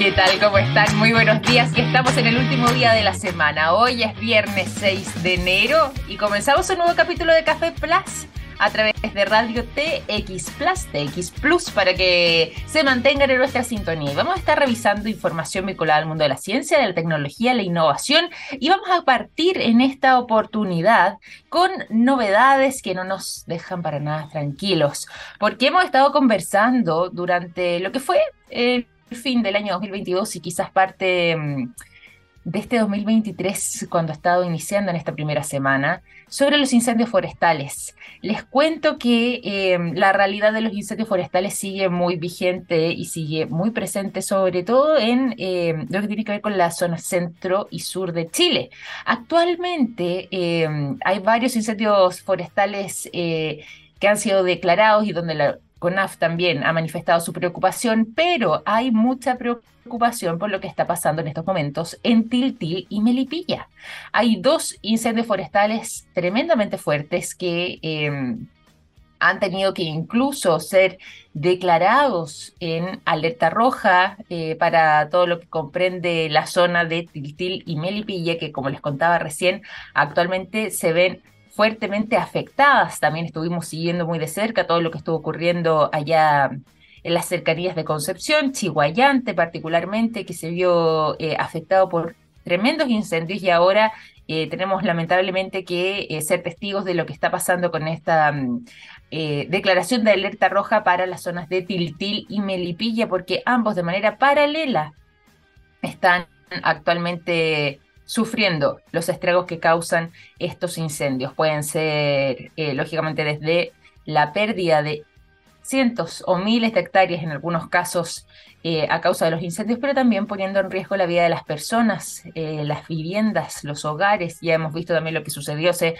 ¿Qué tal? ¿Cómo están? Muy buenos días. Estamos en el último día de la semana. Hoy es viernes 6 de enero y comenzamos un nuevo capítulo de Café Plus a través de Radio TX Plus, TX Plus, para que se mantengan en nuestra sintonía. Vamos a estar revisando información vinculada al mundo de la ciencia, de la tecnología, la innovación y vamos a partir en esta oportunidad con novedades que no nos dejan para nada tranquilos, porque hemos estado conversando durante lo que fue fin del año 2022 y quizás parte mm, de este 2023, cuando he estado iniciando en esta primera semana, sobre los incendios forestales. Les cuento que em, la realidad de los incendios forestales sigue muy vigente y sigue muy presente, sobre todo en em, lo que tiene que ver con la zona centro y sur de Chile. Actualmente em, hay varios incendios forestales eh, que han sido declarados y donde la CONAF también ha manifestado su preocupación, pero hay mucha preocupación por lo que está pasando en estos momentos en Tiltil y Melipilla. Hay dos incendios forestales tremendamente fuertes que em, han tenido que incluso ser declarados en alerta roja eh, para todo lo que comprende la zona de Tiltil y Melipilla, que como les contaba recién, actualmente se ven fuertemente afectadas. También estuvimos siguiendo muy de cerca todo lo que estuvo ocurriendo allá en las cercanías de Concepción, Chihuayante particularmente, que se vio eh, afectado por tremendos incendios y ahora eh, tenemos lamentablemente que eh, ser testigos de lo que está pasando con esta mm, declaración de alerta roja para las zonas de Tiltil y Melipilla, porque ambos de manera paralela están actualmente sufriendo los estragos que causan estos incendios. Pueden ser, eh, lógicamente, desde la pérdida de cientos o miles de hectáreas en algunos casos eh, a causa de los incendios, pero también poniendo en riesgo la vida de las personas, eh, las viviendas, los hogares. Ya hemos visto también lo que sucedió hace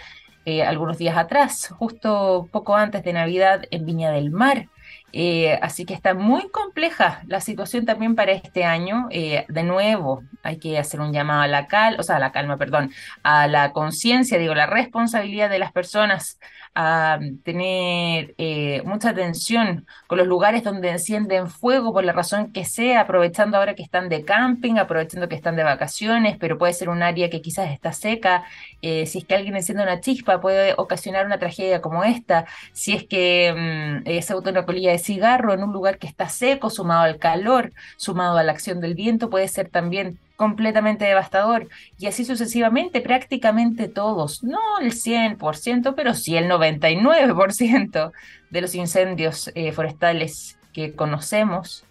algunos días atrás, justo poco antes de Navidad en Viña del Mar. Eh, así que está muy compleja la situación también para este año. Eh, de nuevo, hay que hacer un llamado a la calma, o sea, a la calma, perdón, a la conciencia, digo, la responsabilidad de las personas a tener eh, mucha atención con los lugares donde encienden fuego por la razón que sea, aprovechando ahora que están de camping, aprovechando que están de vacaciones, pero puede ser un área que quizás está seca. si es que alguien enciende una chispa, puede ocasionar una tragedia como esta. Si es que mm, se bota una colilla de cigarro en un lugar que está seco, sumado al calor, sumado a la acción del viento, puede ser también completamente devastador. Y así sucesivamente, prácticamente todos, no el 100%, pero sí el 99% de los incendios eh, forestales que conocemos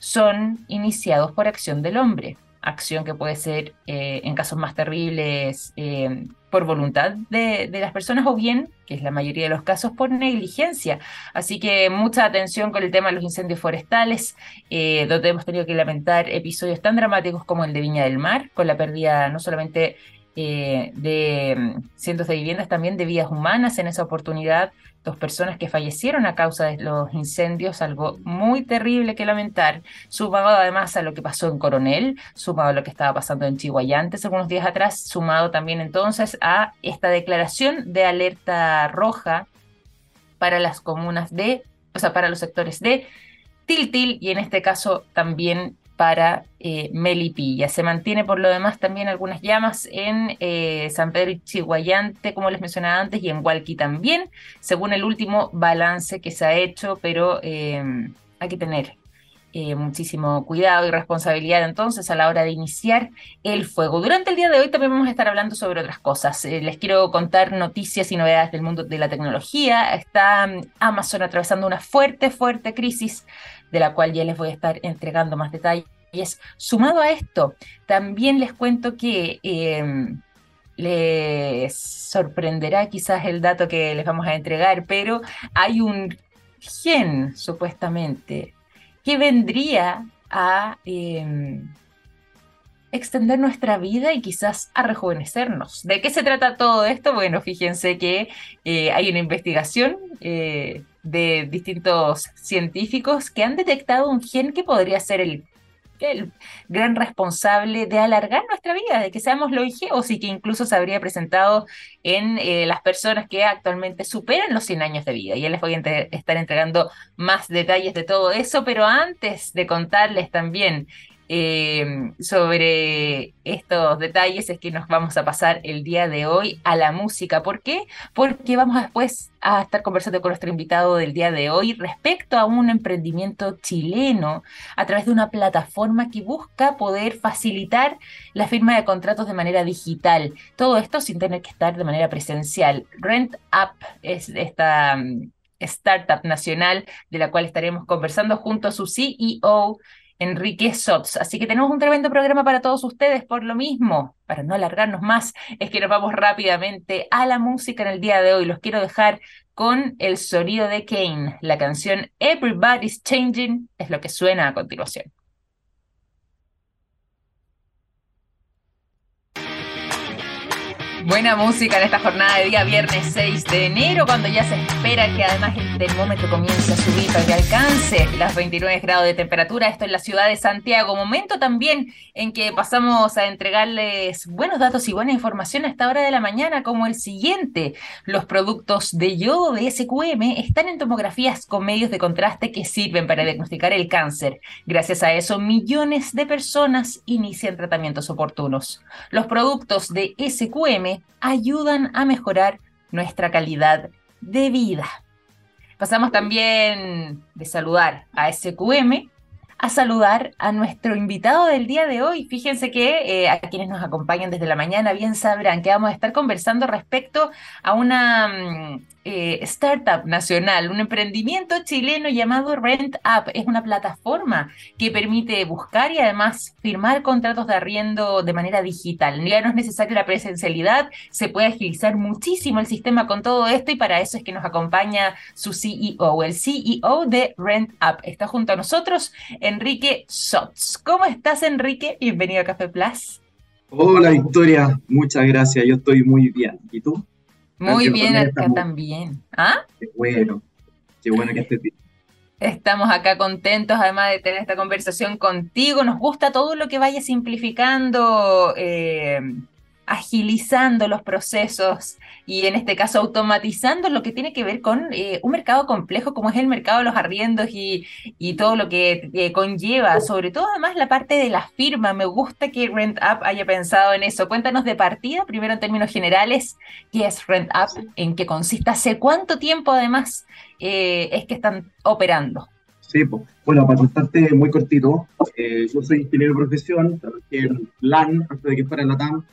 son iniciados por acción del hombre acción que puede ser eh, en casos más terribles eh, por voluntad de, las personas o bien, que es la mayoría de los casos, por negligencia. Así que mucha atención con el tema de los incendios forestales, eh, donde hemos tenido que lamentar episodios tan dramáticos como el de Viña del Mar, con la pérdida no solamente de mm, cientos de viviendas, también de vidas humanas en esa oportunidad, dos personas que fallecieron a causa de los incendios, algo muy terrible que lamentar, sumado además a lo que pasó en Coronel, sumado a lo que estaba pasando en Chihuayantes algunos días atrás, sumado también entonces a esta declaración de alerta roja para las comunas de, o sea, para los sectores de Tiltil y en este caso también para eh, Melipilla. Se mantiene por lo demás también algunas llamas en eh, San Pedro y Chihuayante, como les mencionaba antes, y en Hualqui también, según el último balance que se ha hecho, pero eh, hay que tener muchísimo cuidado y responsabilidad entonces a la hora de iniciar el fuego. Durante el día de hoy también vamos a estar hablando sobre otras cosas. les quiero contar noticias y novedades del mundo de la tecnología. Está mm, Amazon atravesando una fuerte, fuerte crisis de la cual ya les voy a estar entregando más detalles. Sumado a esto, también les cuento que em, les sorprenderá quizás el dato que les vamos a entregar, pero hay un gen, supuestamente, que vendría a em, extender nuestra vida y quizás a rejuvenecernos. ¿De qué se trata todo esto? Bueno, fíjense que eh, hay una investigación eh, de distintos científicos que han detectado un gen que podría ser el, el gran responsable de alargar nuestra vida, de que seamos loigeos y que incluso se habría presentado en eh, las personas que actualmente superan los 100 años de vida. Ya les voy a estar entregando más detalles de todo eso, pero antes de contarles también eh, sobre estos detalles es que nos vamos a pasar el día de hoy a la música. ¿Por qué? Porque vamos después a estar conversando con nuestro invitado del día de hoy respecto a un emprendimiento chileno a través de una plataforma que busca poder facilitar la firma de contratos de manera digital. Todo esto sin tener que estar de manera presencial. Rent Up es esta mm, startup nacional de la cual estaremos conversando junto a su CEO Enrique Sots. Así que tenemos un tremendo programa para todos ustedes. Por lo mismo, para no alargarnos más, es que nos vamos rápidamente a la música en el día de hoy. Los quiero dejar con el sonido de Kane. La canción Everybody's Changing es lo que suena a continuación. Buena música en esta jornada de día viernes 6 de enero, cuando ya se espera que además el termómetro comience a subir para que alcance las 29 grados de temperatura. Esto en la ciudad de Santiago. Momento también en que pasamos a entregarles buenos datos y buena información a esta hora de la mañana, como el siguiente. Los productos de yodo de SQM están en tomografías con medios de contraste que sirven para diagnosticar el cáncer. Gracias a eso, millones de personas inician tratamientos oportunos. Los productos de SQM ayudan a mejorar nuestra calidad de vida. Pasamos también de saludar a SQM a saludar a nuestro invitado del día de hoy. Fíjense que eh, a quienes nos acompañan desde la mañana bien sabrán que vamos a estar conversando respecto a una mm, eh, startup nacional, un emprendimiento chileno llamado Rent Up. Es una plataforma que permite buscar y además firmar contratos de arriendo de manera digital. Ya no es necesaria la presencialidad, se puede agilizar muchísimo el sistema con todo esto y para eso es que nos acompaña su CEO, el CEO de Rent Up. Está junto a nosotros Enrique Sots. ¿Cómo estás, Enrique? Bienvenido a Café Plus. Hola, Victoria. Muchas gracias. Yo estoy muy bien. ¿Y tú? Muy bien, acá también. ¿Ah? Qué bueno, qué bueno que estés bien. Estamos acá contentos, además de tener esta conversación contigo. Nos gusta todo lo que vaya simplificando eh, agilizando los procesos y en este caso automatizando lo que tiene que ver con eh, un mercado complejo como es el mercado de los arriendos y, todo lo que eh, conlleva, sobre todo además la parte de la firma. Me gusta que Rent Up haya pensado en eso. Cuéntanos de partida, primero en términos generales, qué es Rent Up, en qué consiste, hace cuánto tiempo además eh, es que están operando. Sí, bueno, para contarte muy cortito, yo soy ingeniero de profesión, trabajé en LAN antes de que fuera en la TAM,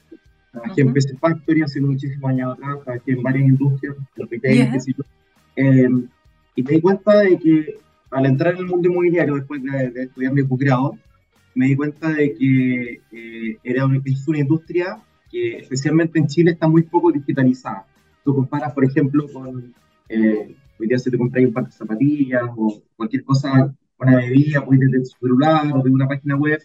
Trabajé en PC Factory hace muchísimos años atrás, trabajé en varias industrias, em, y me di cuenta de que al entrar en el mundo inmobiliario después de, estudiar mi posgrado, me di cuenta de que eh, era una, es una industria que especialmente en Chile está muy poco digitalizada. Tú comparas, por ejemplo, con eh, hoy día si te compras un par de zapatillas o cualquier cosa, una bebida, puedes desde tu celular o de una página web,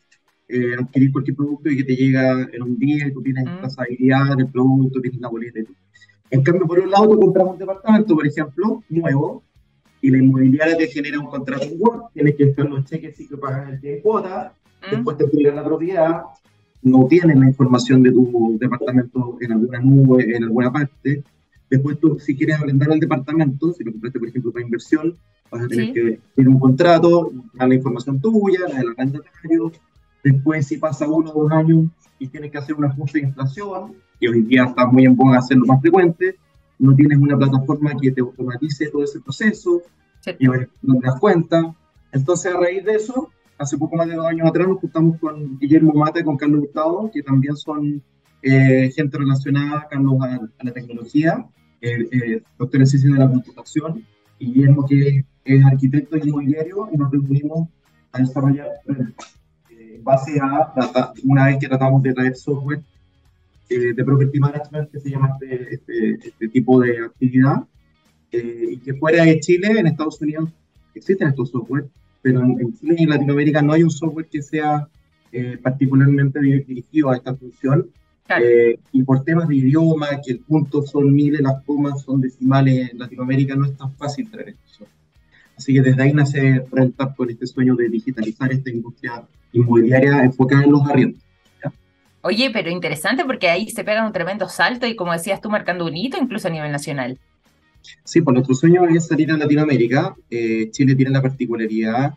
eh, adquirir cualquier producto y que te llega en un día y tú tienes mm. trazabilidad del producto, tienes la boleta y todo. En cambio, por un lado, tú compras un departamento, por ejemplo, nuevo, y la inmobiliaria te genera un contrato en Word, tienes que hacer los cheques y que pagar el de cuota, mm. después te entregan la propiedad, no tienes la información de tu departamento en alguna nube, en alguna parte. Después tú, si quieres arrendar el departamento, si lo compraste, por ejemplo, para inversión, vas a tener que tener un contrato, dar la información tuya, la del arrendatario, Después, si pasa uno o dos años y tienes que hacer un ajuste de inflación, que hoy día está muy en boga hacerlo más frecuente, no tienes una plataforma que te automatice todo ese proceso, y no te das cuenta. Entonces, a raíz de eso, hace poco más de dos años atrás nos juntamos con Guillermo Mate y con Carlos Gustavo, que también son eh, gente relacionada, Carlos, a, la tecnología, eh, eh, doctor en ciencias de la computación, y Guillermo, que es arquitecto inmobiliario, y nos reunimos a desarrollar base a, una vez que tratamos de traer software eh, de property management que se llama este, este, este tipo de actividad, eh, y que fuera de Chile, en Estados Unidos existen estos software, pero en, Chile y en Latinoamérica no hay un software que sea eh, particularmente dirigido a esta función. y por temas de idioma, que el punto son miles, las comas son decimales, en Latinoamérica no es tan fácil traer esto. Así que desde ahí nace Rentab con este sueño de digitalizar esta industria inmobiliaria enfocada en los arriendos. Oye, pero interesante porque ahí se pega un tremendo salto y como decías tú, marcando un hito incluso a nivel nacional. Sí, pues nuestro sueño es salir a Latinoamérica. Eh, Chile tiene la particularidad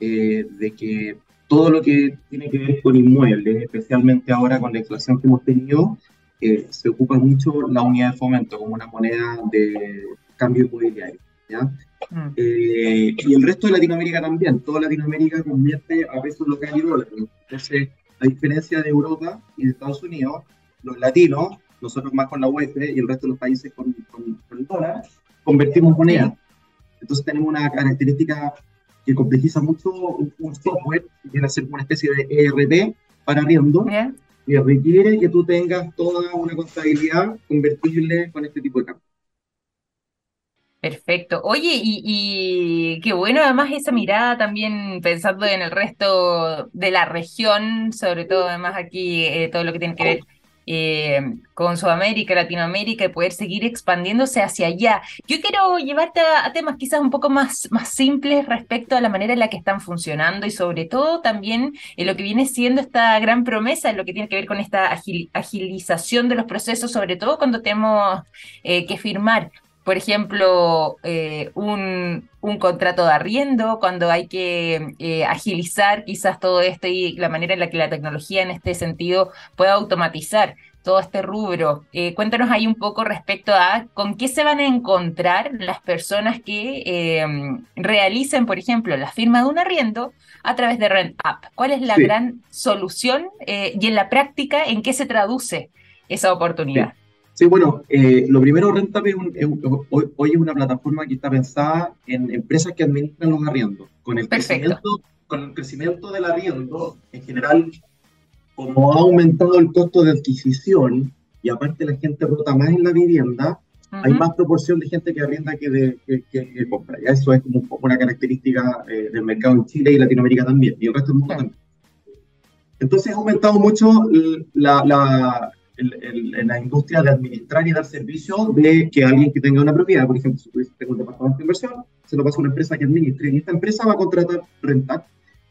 eh, de que todo lo que tiene que ver con inmuebles, especialmente ahora con la inflación que hemos tenido, eh, se ocupa mucho la unidad de fomento como una moneda de cambio inmobiliario. ¿ya? Mm. Eh, y el resto de Latinoamérica también. Toda Latinoamérica convierte a pesos locales y dólares. Entonces, a diferencia de Europa y de Estados Unidos, los latinos, nosotros más con la UEF y el resto de los países con, el dólar, convertimos moneda. Entonces tenemos una característica que complejiza mucho un, software que viene a ser una especie de ERP para arriendo, que requiere que tú tengas toda una contabilidad convertible con este tipo de cambios. Perfecto. Oye, y, qué bueno además esa mirada también pensando en el resto de la región, sobre todo además aquí eh, todo lo que tiene que ver eh, con Sudamérica, Latinoamérica y poder seguir expandiéndose hacia allá. Yo quiero llevarte a, temas quizás un poco más, más simples respecto a la manera en la que están funcionando y sobre todo también en lo que viene siendo esta gran promesa en lo que tiene que ver con esta agilización de los procesos, sobre todo cuando tenemos eh, que firmar por ejemplo, eh, un, contrato de arriendo, cuando hay que eh, agilizar quizás todo esto y la manera en la que la tecnología en este sentido pueda automatizar todo este rubro. Eh, cuéntanos ahí un poco respecto a con qué se van a encontrar las personas que realicen, por ejemplo, la firma de un arriendo a través de Rent App. ¿Cuál es la gran solución y en la práctica en qué se traduce esa oportunidad? Sí, bueno, eh, lo primero, Rentap hoy, es una plataforma que está pensada en empresas que administran los arriendos. Con el, crecimiento, con el crecimiento del arriendo, en general, como ha aumentado el costo de adquisición y aparte la gente rota más en la vivienda, hay más proporción de gente que arrienda que, de, que, compra. ¿ya? Eso es como una característica eh, del mercado en Chile y Latinoamérica también, y el resto del mundo también. Entonces ha aumentado mucho la, en la industria de administrar y dar servicio de que alguien que tenga una propiedad, por ejemplo, si tú tengo un departamento de inversión, se lo pasa a una empresa que administre y esta empresa va a contratar renta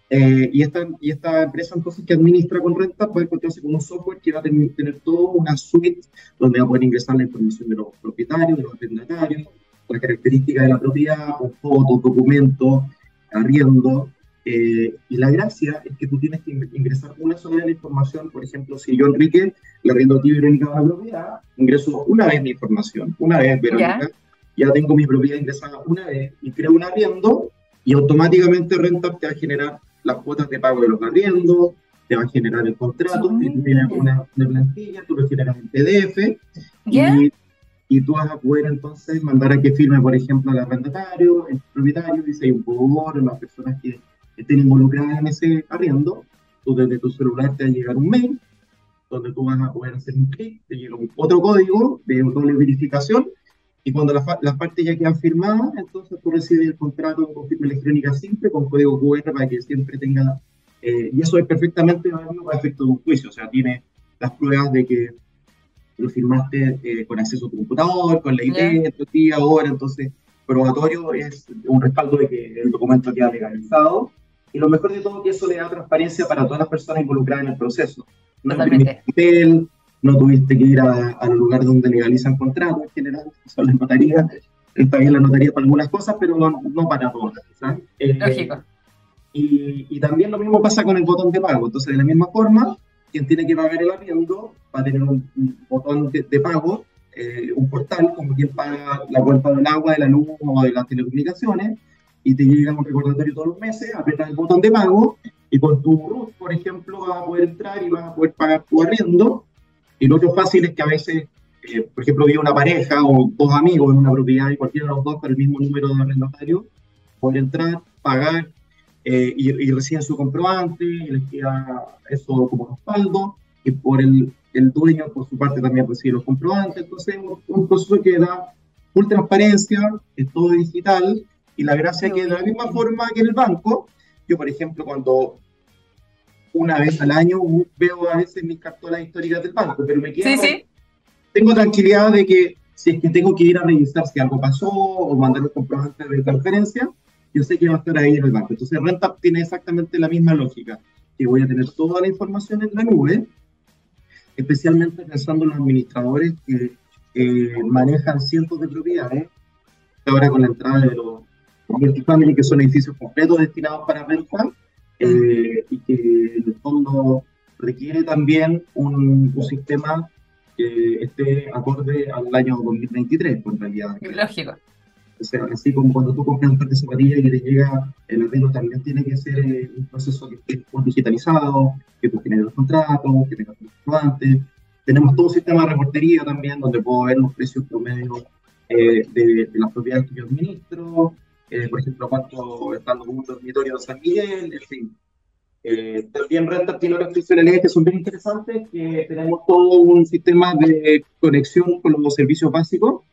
eh, y, esta, y esta empresa entonces que administra con renta puede encontrarse con un software que va a tener, tener toda una suite donde va a poder ingresar la información de los propietarios, de los arrendatarios, las características de la propiedad, fotos, documentos, arriendo, eh, y la gracia es que tú tienes que ingresar una sola de información. Por ejemplo, si yo, Enrique, le rindo a ti, Verónica, una propiedad, ingreso una vez mi información, una vez, Verónica, ya tengo mi propiedad ingresada una vez y creo un arriendo y automáticamente Renta te va a generar las cuotas de pago de los arriendos, te va a generar el contrato, tú tienes una, plantilla, tú lo generas en PDF y, y, tú vas a poder entonces mandar a que firme, por ejemplo, al arrendatario, el propietario, dice hay un poco las personas que estén involucradas en ese arriendo, tú desde tu celular te va a llegar un mail donde tú vas a poder hacer un clic, te llega otro código de doble verificación y cuando las, las partes ya quedan firmadas, entonces tú recibes el contrato con firma electrónica simple con código QR para que siempre tenga, eh, y eso es perfectamente válido para efecto de un juicio, o sea, tiene las pruebas de que lo firmaste eh, con acceso a tu computador, con la ID, tu día, hora, entonces probatorio es un respaldo de que el documento queda legalizado y lo mejor de todo que eso le da transparencia para todas las personas involucradas en el proceso. No papel, no tuviste que ir a, al lugar donde legalizan contratos en general, son las notarías. Está bien la notaría para algunas cosas, pero no, para todas. Eh, Lógico. Y, y, también lo mismo pasa con el botón de pago. Entonces, de la misma forma, quien tiene que pagar el arriendo va a tener un, botón de, pago, eh, un portal, como quien paga la cuenta del agua, de la luz o de las telecomunicaciones, y te llega un recordatorio todos los meses, apretas el botón de pago y con tu RUT, por ejemplo, vas a poder entrar y vas a poder pagar tu arriendo. Y lo otro fácil es que a veces, eh, por ejemplo, vive una pareja o dos amigos en una propiedad y cualquiera de los dos con el mismo número de arrendatario, puede entrar, pagar eh, y, reciben su comprobante y les queda eso como respaldo. Y por el, el dueño, por su parte, también recibe los comprobantes. Entonces, un, un proceso que da full transparencia, es todo digital y la gracia es que de la misma forma que en el banco, yo por ejemplo cuando una vez al año veo a veces mis cartolas históricas del banco, pero me quedo, tengo tranquilidad de que si es que tengo que ir a revisar si algo pasó o mandar los comprobantes de transferencia, yo sé que va a estar ahí en el banco. Entonces Renta tiene exactamente la misma lógica, que voy a tener toda la información en la nube, especialmente pensando en los administradores que manejan cientos de propiedades, ahora con la entrada de los multifamily, que son edificios completos destinados para renta, eh, y que en el fondo requiere también un, un sistema que esté acorde al año 2023, por realidad. Lógico. O sea, así como cuando tú compras un par de zapatillas y te llega el arriendo, también tiene que ser eh, un proceso que esté digitalizado, que tú generes los contratos, que tengas los Tenemos todo un sistema de reportería también, donde puedo ver los precios promedios eh, de, las propiedades que yo administro, eh, por ejemplo, cuánto están los dormitorios de San Miguel, en fin. Eh, también Renta tiene otras funcionalidades que son bien interesantes, que tenemos todo un sistema de conexión con los servicios básicos.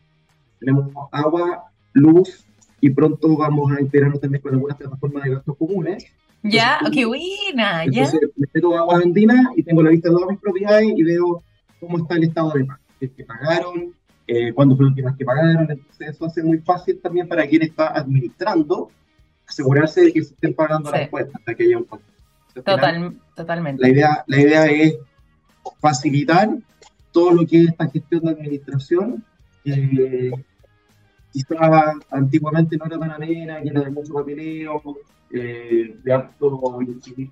Tenemos agua, luz, y pronto vamos a integrarnos también con algunas plataformas de gastos comunes. Ya, qué buena, ya. me meto agua andina y tengo la lista de todas mis propiedades y veo cómo está el estado de pago. Es que pagaron, eh, cuándo fue la última que pagaron. Entonces, eso hace muy fácil también para quien está administrando asegurarse de que se estén pagando las cuentas, de que haya un Total, totalmente. La idea, la idea es facilitar todo lo que es esta gestión de administración. Eh, quizás antiguamente no era tan amena, que era de mucho papeleo, eh, de acto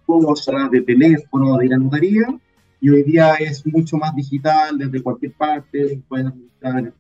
cosas, de teléfono, de la notaría, y hoy día es mucho más digital, desde cualquier parte, pueden administrar.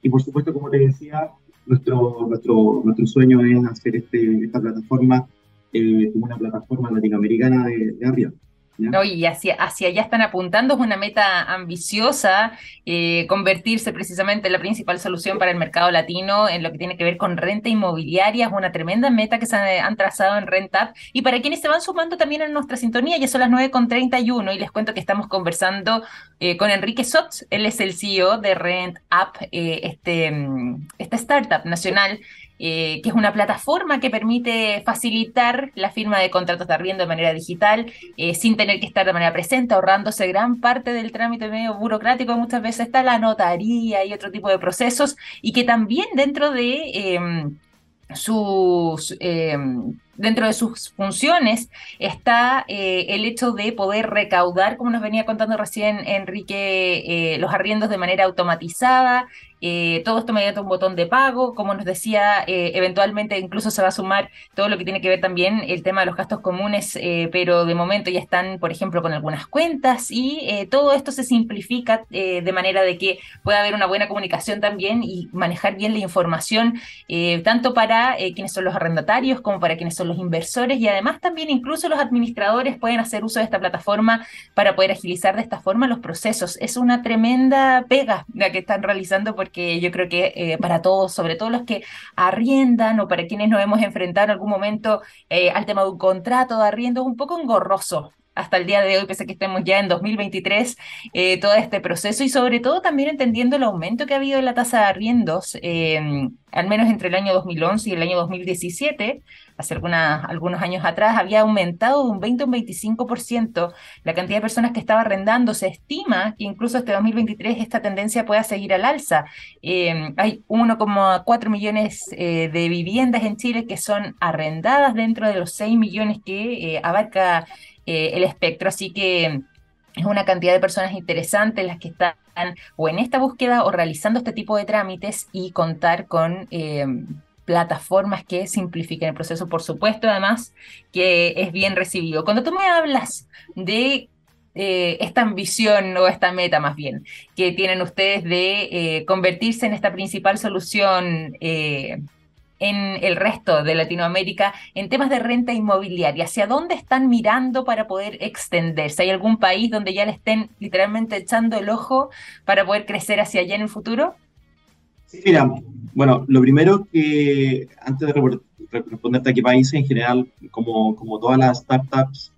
Y por supuesto, como te decía, nuestro, nuestro, nuestro sueño es hacer este, esta plataforma eh, como una plataforma latinoamericana de, de arriba. ¿No? Y hacia, allá están apuntando, es una meta ambiciosa, eh, convertirse precisamente en la principal solución para el mercado latino en lo que tiene que ver con renta inmobiliaria, es una tremenda meta que se han, trazado en RentUp. Y para quienes se van sumando también en nuestra sintonía, ya son las 9.31 y les cuento que estamos conversando eh, con Enrique Sotz, él es el CEO de RentUp, eh, este, mm, esta startup nacional eh, que es una plataforma que permite facilitar la firma de contratos de arriendo de manera digital, eh, sin tener que estar de manera presente, ahorrándose gran parte del trámite medio burocrático. Muchas veces está la notaría y otro tipo de procesos, y que también dentro de em, sus em, dentro de sus funciones está eh, el hecho de poder recaudar, como nos venía contando recién Enrique, los arriendos de manera automatizada, eh, todo esto mediante un botón de pago, como nos decía, eh, eventualmente incluso se va a sumar todo lo que tiene que ver también el tema de los gastos comunes, eh, pero de momento ya están, por ejemplo, con algunas cuentas y todo esto se simplifica de manera de que pueda haber una buena comunicación también y manejar bien la información, tanto para quienes son los arrendatarios como para quienes son los inversores y además también incluso los administradores pueden hacer uso de esta plataforma para poder agilizar de esta forma los procesos. Es una tremenda pega la que están realizando porque que yo creo que eh, para todos, sobre todo los que arriendan o para quienes nos hemos enfrentado en algún momento eh, al tema de un contrato de arriendo, es un poco engorroso hasta el día de hoy, pese a que estemos ya en 2023, eh, todo este proceso y sobre todo también entendiendo el aumento que ha habido en la tasa de arriendos, al menos entre el año 2011 y el año 2017, hace algunos años atrás, había aumentado de un 20 a un 25% la cantidad de personas que estaba arrendando. Se estima que incluso este 2023 esta tendencia pueda seguir al alza. Eh, hay 1,4 millones de viviendas en Chile que son arrendadas dentro de los 6 millones que eh, abarca el espectro, así que es una cantidad de personas interesantes las que están o en esta búsqueda o realizando este tipo de trámites y contar con plataformas que simplifiquen el proceso, por supuesto, además que es bien recibido. Cuando tú me hablas de eh, esta ambición o esta meta más bien que tienen ustedes de eh, convertirse en esta principal solución eh, en el resto de Latinoamérica en temas de renta inmobiliaria? ¿Hacia dónde están mirando para poder extenderse? ¿Hay algún país donde ya le estén literalmente echando el ojo para poder crecer hacia allá en el futuro? Sí, mira, bueno, lo primero que, antes de responderte a qué países, en general, como, como todas las startups,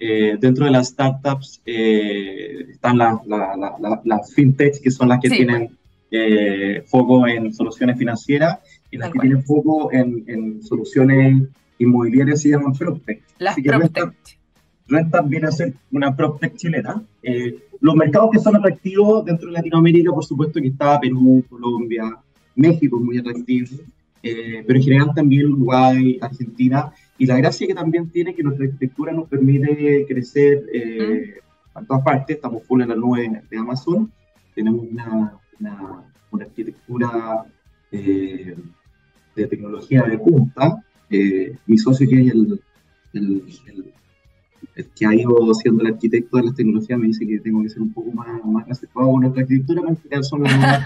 eh, dentro de las startups eh, están las la, fintechs, que son las que tienen eh, foco en soluciones financieras, y las que tienen foco en, soluciones inmobiliarias se llaman PropTech. Las PropTech. Renta viene a ser una PropTech chilena. los mercados que son atractivos dentro de Latinoamérica, por supuesto que está Perú, Colombia, México es muy atractivo, eh, pero en general también Uruguay, Argentina, y la gracia que también tiene que nuestra arquitectura nos permite crecer eh, a todas partes, estamos full en la nube de Amazon, tenemos una, una, arquitectura eh, de tecnología de punta, mi socio que es el, el, que ha ido siendo el arquitecto de las tecnologías me dice que tengo que ser un poco más, más reservado con nuestra arquitectura, porque son las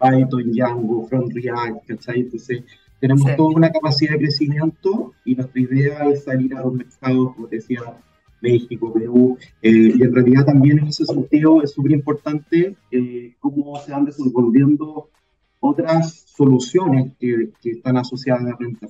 Python, Django, Front React, ¿cachai? Entonces, tenemos toda una capacidad de crecimiento y nuestra idea es salir a los mercados, como decía, México, Perú, eh, y en realidad también en ese sentido es súper importante eh, cómo se van desenvolviendo otras soluciones que, que, están asociadas a la renta.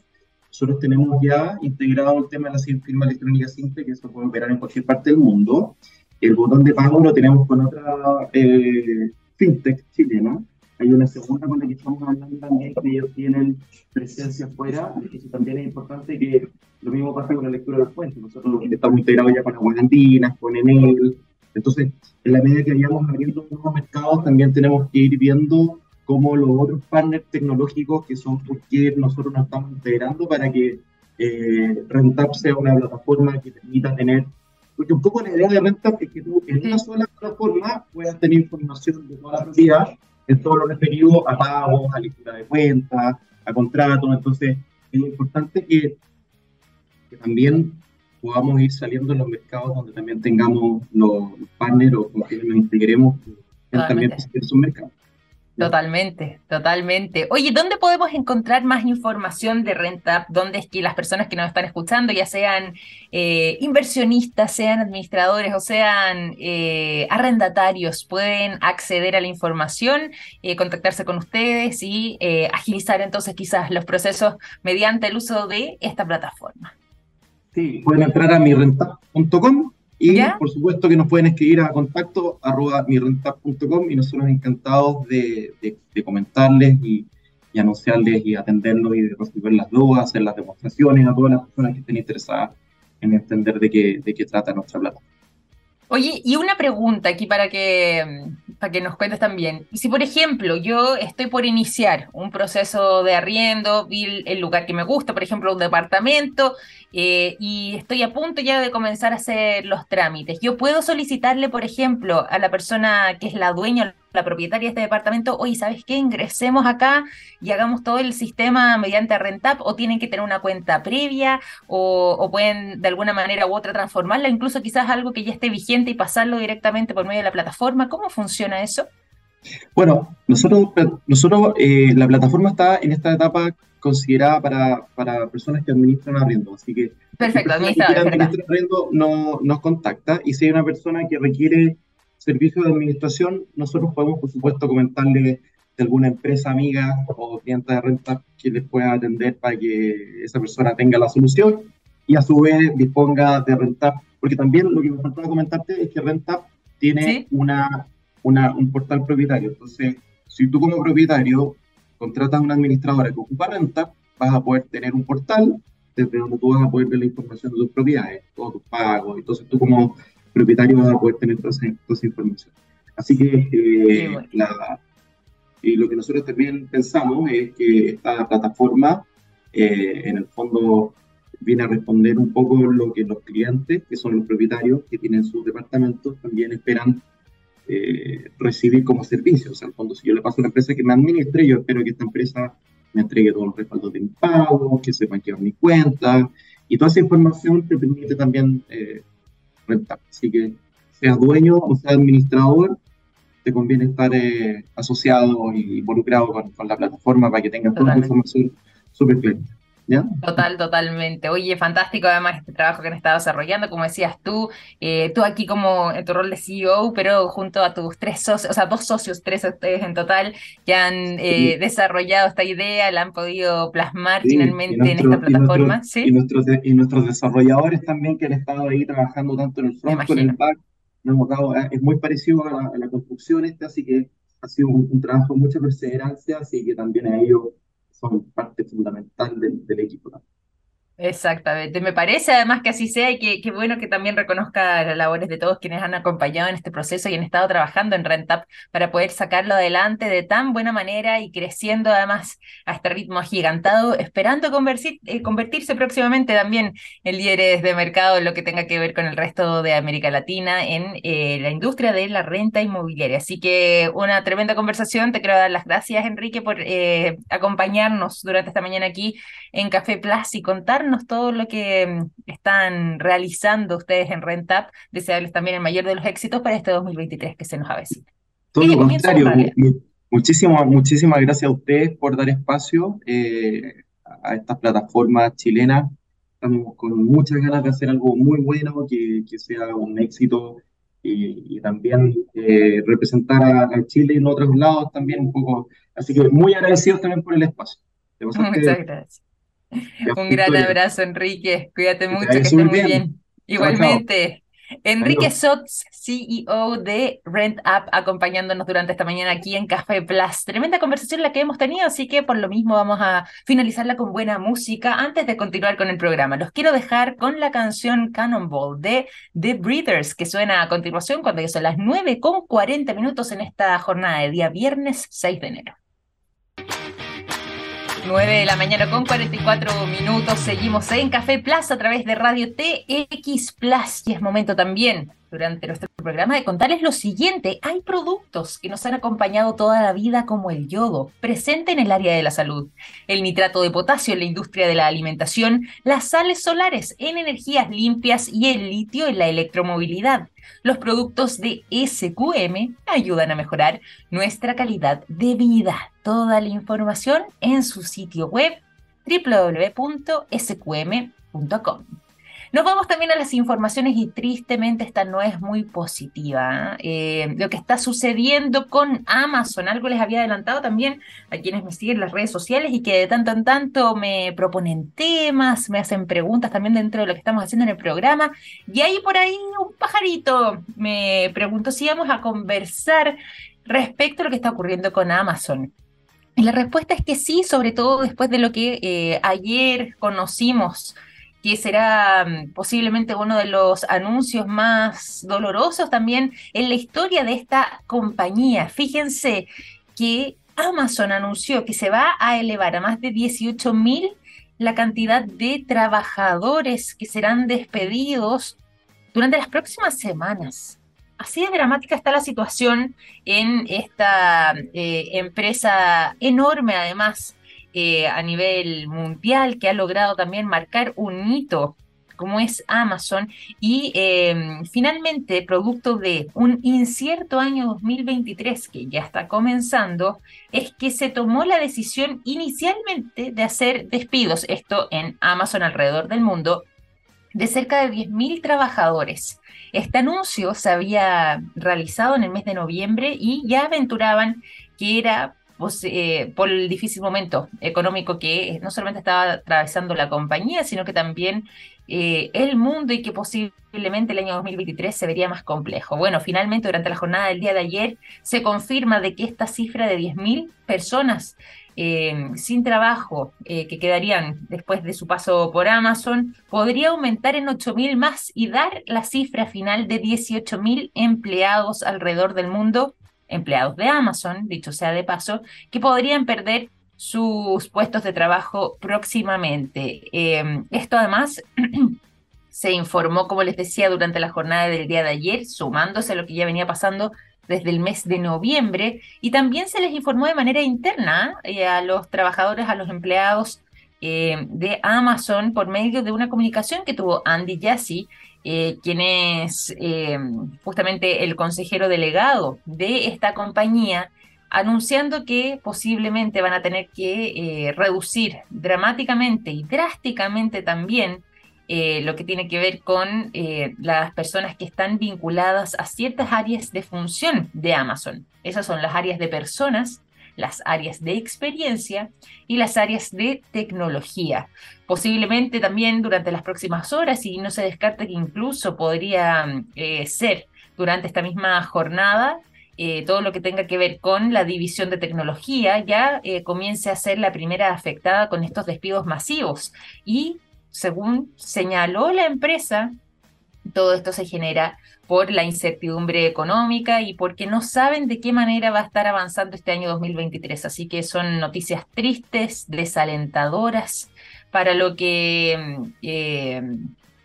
Nosotros tenemos ya integrado el tema de la firma electrónica simple, que eso puede operar en cualquier parte del mundo. El botón de pago lo tenemos con otra eh, fintech chilena, hay una segunda con la que estamos hablando también, que ellos tienen presencia afuera, eso también es importante que lo mismo pasa con la lectura de las fuentes. Nosotros estamos integrados ya con Andinas, con Enel. Entonces, en la medida que vayamos abriendo nuevos mercados, también tenemos que ir viendo cómo los otros partners tecnológicos que son porque nosotros nos estamos integrando para que eh, sea una plataforma que permita tener porque un poco la idea de Rentap es que tú en una sola plataforma puedas tener información de toda la propiedad en todo lo referido a pagos, a lectura de cuentas, a contratos. Entonces, es importante que, que también podamos ir saliendo en los mercados donde también tengamos los, partners o con quienes nos integremos que también esos mercados. Totalmente, totalmente. Oye, ¿dónde podemos encontrar más información de RentApp? ¿Dónde es que las personas que nos están escuchando, ya sean eh, inversionistas, sean administradores o sean eh, arrendatarios, pueden acceder a la información, eh, contactarse con ustedes y agilizar entonces quizás los procesos mediante el uso de esta plataforma? Sí, pueden entrar a mirentap.com y por supuesto que nos pueden escribir a contacto arroba mirentap.com y nosotros encantados de, de, comentarles y, y, anunciarles y atenderlos y de resolver las dudas, hacer las demostraciones a todas las personas que estén interesadas en entender de qué, de qué trata nuestra plataforma. Oye, y una pregunta aquí para que, para que nos cuentes también. Si, por ejemplo, yo estoy por iniciar un proceso de arriendo, vi el lugar que me gusta, por ejemplo, un departamento, eh, y estoy a punto ya de comenzar a hacer los trámites, yo puedo solicitarle, por ejemplo, a la persona que es la dueña la propietaria de este departamento, oye, ¿sabes qué? Ingresemos acá y hagamos todo el sistema mediante Rentap, o tienen que tener una cuenta previa, o, pueden de alguna manera u otra transformarla, incluso quizás algo que ya esté vigente y pasarlo directamente por medio de la plataforma. ¿Cómo funciona eso? Bueno, nosotros, nosotros eh, la plataforma está en esta etapa considerada para, para personas que administran arriendo, así que Perfecto, si arriendo no, nos contacta y si hay una persona que requiere servicio de administración, nosotros podemos, por supuesto, comentarle de alguna empresa amiga o cliente de renta que les pueda atender para que esa persona tenga la solución y a su vez disponga de Rentap, porque también lo que me faltaba comentarte es que Rentap tiene una, una, un portal propietario. Entonces, si tú como propietario contratas a una administradora que ocupa Rentap, vas a poder tener un portal desde donde tú vas a poder ver la información de tus propiedades, todos tus pagos. Entonces, tú como propietario va a poder tener toda esa, información. Así que eh, y lo que nosotros también pensamos es que esta plataforma, eh, en el fondo, viene a responder un poco lo que los clientes, que son los propietarios que tienen sus departamentos, también esperan eh, recibir como servicio. O sea, al fondo, si yo le paso a una empresa que me administre, yo espero que esta empresa me entregue todos los respaldos de mi pago, que sepan que mi cuenta, y toda esa información te permite también Así que seas dueño o seas administrador, te conviene estar eh, asociado y involucrado con, la plataforma para que tengas toda la información súper clara. Total, totalmente. Oye, fantástico además este trabajo que han estado desarrollando, como decías tú, eh, tú aquí como en tu rol de CEO, pero junto a tus tres socios, o sea, dos socios, tres ustedes en total, que han eh, desarrollado esta idea, la han podido plasmar finalmente en esta plataforma. Y, y, nuestros, y nuestros desarrolladores también que han estado ahí trabajando tanto en el front como en el back, eh, es muy parecido a la, construcción esta, así que ha sido un, trabajo de mucha perseverancia, así que también a ellos son parte fundamental del, del equipo. Exactamente, me parece además que así sea y que, que, bueno que también reconozca las labores de todos quienes han acompañado en este proceso y han estado trabajando en RentUp para poder sacarlo adelante de tan buena manera y creciendo además a este ritmo agigantado, esperando convertir, eh, convertirse próximamente también en líderes de mercado en lo que tenga que ver con el resto de América Latina en eh, la industria de la renta inmobiliaria. Así que una tremenda conversación, te quiero dar las gracias Enrique por eh, acompañarnos durante esta mañana aquí en Café Plus y contarnos contarnos todo lo que mm, están realizando ustedes en RentUp. Desearles también el mayor de los éxitos para este 2023 que se nos avecina. Todo lo contrario, muchísimas, muchísimas gracias a ustedes por dar espacio eh, a estas plataformas chilenas. Estamos con muchas ganas de hacer algo muy bueno, que, que sea un éxito y, también eh, representar a, Chile en otros lados también un poco. Así que muy agradecidos también por el espacio. Muchas gracias. Un gran abrazo, Enrique. Cuídate mucho, que estés muy bien. Igualmente. Enrique Sots, CEO de Rent Up, acompañándonos durante esta mañana aquí en Café Plus. Tremenda conversación la que hemos tenido, así que por lo mismo vamos a finalizarla con buena música antes de continuar con el programa. Los quiero dejar con la canción Cannonball de The Breathers, que suena a continuación cuando ya son las 9 con 40 minutos en esta jornada de día viernes 6 de enero. 9 de la mañana con 44 minutos. Seguimos en Café Plus a través de Radio TX Plus. Y es momento también, durante nuestro programa, de contarles lo siguiente. Hay productos que nos han acompañado toda la vida, como el yodo, presente en el área de la salud, el nitrato de potasio en la industria de la alimentación, las sales solares en energías limpias y el litio en la electromovilidad. Los productos de SQM ayudan a mejorar nuestra calidad de vida. Toda la información en su sitio web www.sqm.com. Nos vamos también a las informaciones y tristemente esta no es muy positiva. ¿eh? lo que está sucediendo con Amazon, algo les había adelantado también a quienes me siguen en las redes sociales y que de tanto en tanto me proponen temas, me hacen preguntas también dentro de lo que estamos haciendo en el programa. Y ahí por ahí un pajarito me preguntó si íbamos a conversar respecto a lo que está ocurriendo con Amazon. Y la respuesta es que sí, sobre todo después de lo que eh, ayer conocimos que será mm, posiblemente uno de los anuncios más dolorosos también en la historia de esta compañía. Fíjense que Amazon anunció que se va a elevar a más de 18 mil la cantidad de trabajadores que serán despedidos durante las próximas semanas. Así de dramática está la situación en esta eh, empresa enorme, además, eh, a nivel mundial que ha logrado también marcar un hito como es Amazon y em, finalmente producto de un incierto año 2023 que ya está comenzando es que se tomó la decisión inicialmente de hacer despidos, esto en Amazon alrededor del mundo, de cerca de 10.000 trabajadores. Este anuncio se había realizado en el mes de noviembre y ya aventuraban que era eh, por el difícil momento económico que no solamente estaba atravesando la compañía, sino que también eh, el mundo y que posiblemente el año 2023 se vería más complejo. Bueno, finalmente durante la jornada del día de ayer se confirma de que esta cifra de 10.000 personas eh, sin trabajo que quedarían después de su paso por Amazon podría aumentar en 8.000 más y dar la cifra final de 18.000 empleados alrededor del mundo empleados de Amazon, dicho sea de paso, que podrían perder sus puestos de trabajo próximamente. Em, esto además se informó, como les decía, durante la jornada del día de ayer, sumándose a lo que ya venía pasando desde el mes de noviembre, y también se les informó de manera interna eh, a los trabajadores, a los empleados eh, de Amazon por medio de una comunicación que tuvo Andy Jassy, eh, quien es eh, justamente el consejero delegado de esta compañía, anunciando que posiblemente van a tener que eh, reducir dramáticamente y drásticamente también lo que tiene que ver con las personas que están vinculadas a ciertas áreas de función de Amazon. Esas son las áreas de personas, las áreas de experiencia y las áreas de tecnología. Posiblemente también durante las próximas horas, y no se descarta que incluso podría eh, ser durante esta misma jornada, eh, todo lo que tenga que ver con la división de tecnología ya eh, comience a ser la primera afectada con estos despidos masivos. Y según señaló la empresa, todo esto se genera por la incertidumbre económica y porque no saben de qué manera va a estar avanzando este año 2023. Así que son noticias tristes, desalentadoras para lo que eh,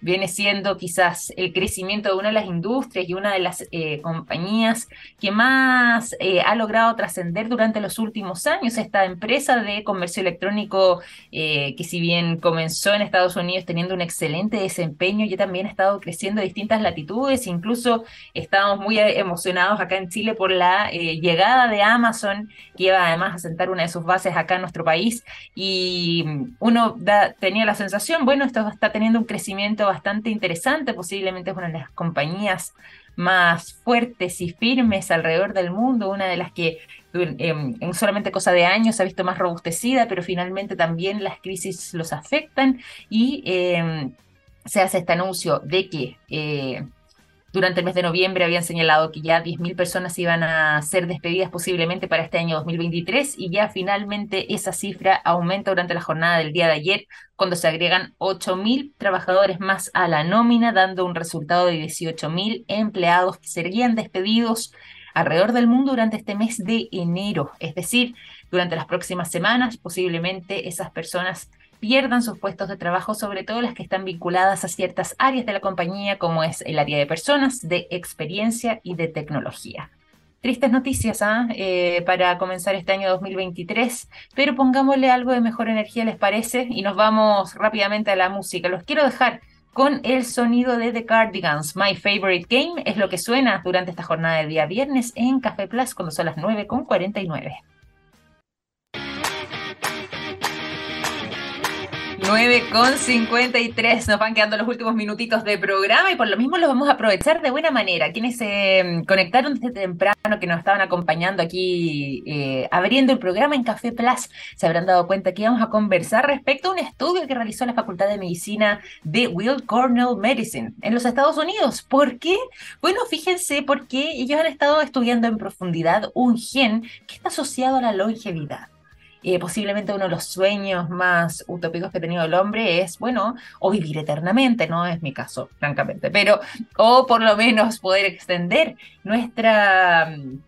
viene siendo quizás el crecimiento de una de las industrias y una de las eh, compañías que más eh, ha logrado trascender durante los últimos años. Esta empresa de comercio electrónico que si bien comenzó en Estados Unidos teniendo un excelente desempeño, ya también ha estado creciendo a distintas latitudes, incluso estamos muy emocionados acá en Chile por la llegada de Amazon, que iba además a sentar una de sus bases acá en nuestro país y uno tenía la sensación, bueno, esto está teniendo un crecimiento bastante interesante, posiblemente es una de las compañías más fuertes y firmes alrededor del mundo, una de las que en, solamente cosa de años se ha visto más robustecida, pero finalmente también las crisis los afectan y em, se hace este anuncio de que eh, durante el mes de noviembre habían señalado que ya 10.000 personas iban a ser despedidas posiblemente para este año 2023 y ya finalmente esa cifra aumenta durante la jornada del día de ayer cuando se agregan 8.000 trabajadores más a la nómina, dando un resultado de 18.000 empleados que serían despedidos alrededor del mundo durante este mes de enero. Es decir, durante las próximas semanas posiblemente esas personas pierdan sus puestos de trabajo, sobre todo las que están vinculadas a ciertas áreas de la compañía, como es el área de personas, de experiencia y de tecnología. Tristes noticias ¿ah? eh, para comenzar este año 2023, pero pongámosle algo de mejor energía, ¿les parece? Y nos vamos rápidamente a la música. Los quiero dejar con el sonido de The Cardigans. My Favorite Game es lo que suena durante esta jornada de día viernes en Café Plus cuando son las 9.49. 9 con 53, nos van quedando los últimos minutitos de programa y por lo mismo los vamos a aprovechar de buena manera. Quienes se conectaron desde temprano, que nos estaban acompañando aquí eh, abriendo el programa en Café Plus, se habrán dado cuenta que íbamos a conversar respecto a un estudio que realizó la Facultad de Medicina de Will Cornell Medicine en los Estados Unidos. ¿Por qué? Bueno, fíjense porque ellos han estado estudiando en profundidad un gen que está asociado a la longevidad. Posiblemente uno de los sueños más utópicos que ha tenido el hombre es, bueno, o vivir eternamente, no es mi caso, francamente, pero, o por lo menos poder extender nuestra... Mm,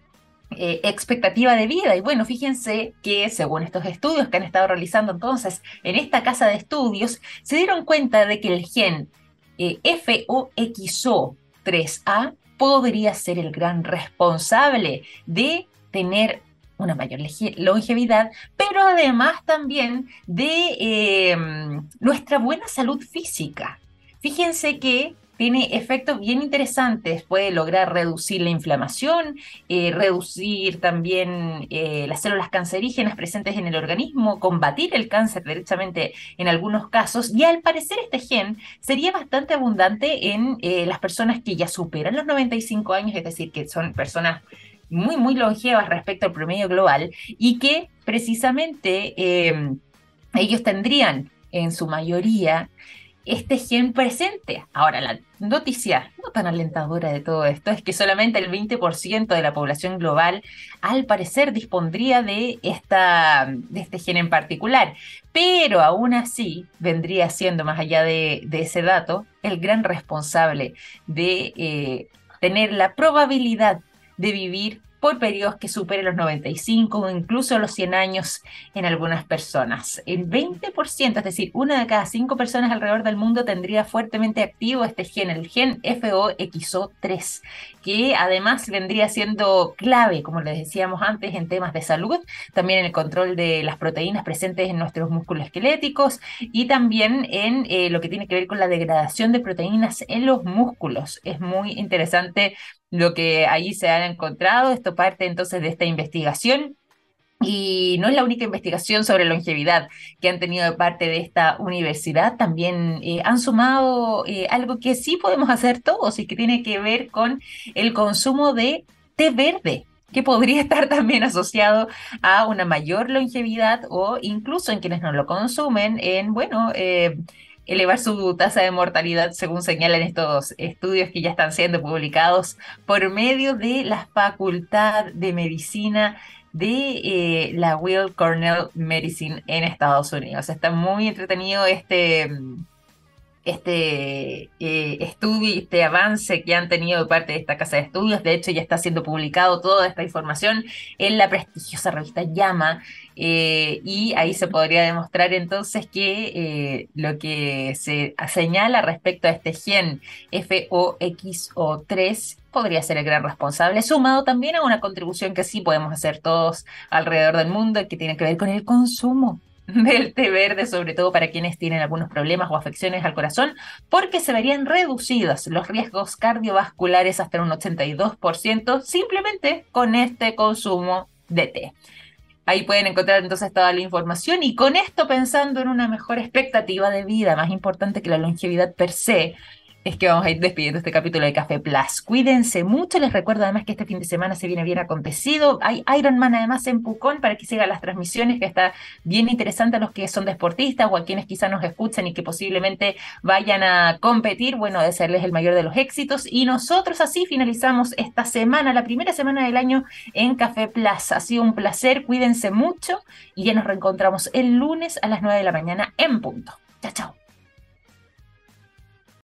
eh, expectativa de vida. Y bueno, fíjense que según estos estudios que han estado realizando entonces en esta casa de estudios, se dieron cuenta de que el gen eh, FOXO3A podría ser el gran responsable de tener una mayor longevidad, pero además también de em, nuestra buena salud física. Fíjense que tiene efectos bien interesantes, puede lograr reducir la inflamación, eh, reducir también eh, las células cancerígenas presentes en el organismo, combatir el cáncer derechamente en algunos casos, y al parecer este gen sería bastante abundante en eh, las personas que ya superan los 95 años, es decir, que son personas muy, muy longevas respecto al promedio global y que precisamente eh, ellos tendrían en su mayoría este gen presente. Ahora, la noticia no tan alentadora de todo esto es que solamente el 20% de la población global al parecer dispondría de, esta, de este gen en particular, pero aún así vendría siendo, más allá de, ese dato, el gran responsable de eh, tener la probabilidad de vivir por periodos que superen los 95 o incluso los 100 años en algunas personas. El 20%, es decir, una de cada cinco personas alrededor del mundo tendría fuertemente activo este gen, el gen FOXO3, que además vendría siendo clave, como les decíamos antes, en temas de salud, también en el control de las proteínas presentes en nuestros músculos esqueléticos y también en eh, lo que tiene que ver con la degradación de proteínas en los músculos. Es muy interesante lo que allí se han encontrado. Esto parte entonces de esta investigación. Y no es la única investigación sobre longevidad que han tenido de parte de esta universidad. También eh, han sumado eh, algo que sí podemos hacer todos y que tiene que ver con el consumo de té verde que podría estar también asociado a una mayor longevidad o incluso en quienes no lo consumen, en, bueno, eh, elevar su tasa de mortalidad, según señalan estos estudios que ya están siendo publicados por medio de la Facultad de Medicina de eh, la Will Cornell Medicine en Estados Unidos. Está muy entretenido este, este eh, estudio este avance que han tenido de parte de esta casa de estudios. De hecho, ya está siendo publicado toda esta información en la prestigiosa revista Llama. Eh, y ahí se podría demostrar entonces que eh, lo que se señala respecto a este gen FOXO3 podría ser el gran responsable, sumado también a una contribución que sí podemos hacer todos alrededor del mundo que tiene que ver con el consumo del té verde, sobre todo para quienes tienen algunos problemas o afecciones al corazón, porque se verían reducidos los riesgos cardiovasculares hasta un 82% simplemente con este consumo de té. Ahí pueden encontrar entonces toda la información y con esto pensando en una mejor expectativa de vida, más importante que la longevidad per se, es que vamos a ir despidiendo este capítulo de Café Plus. Cuídense mucho, les recuerdo además que este fin de semana se viene bien acontecido. Hay Ironman además en Pucón para que sigan las transmisiones, que está bien interesante a los que son deportistas o a quienes quizás nos escuchan y que posiblemente vayan a competir. Bueno, desearles el mayor de los éxitos. Y nosotros así finalizamos esta semana, la primera semana del año en Café Plus. Ha sido un placer, cuídense mucho y ya nos reencontramos el lunes a las 9 de la mañana en punto. Chao, chao.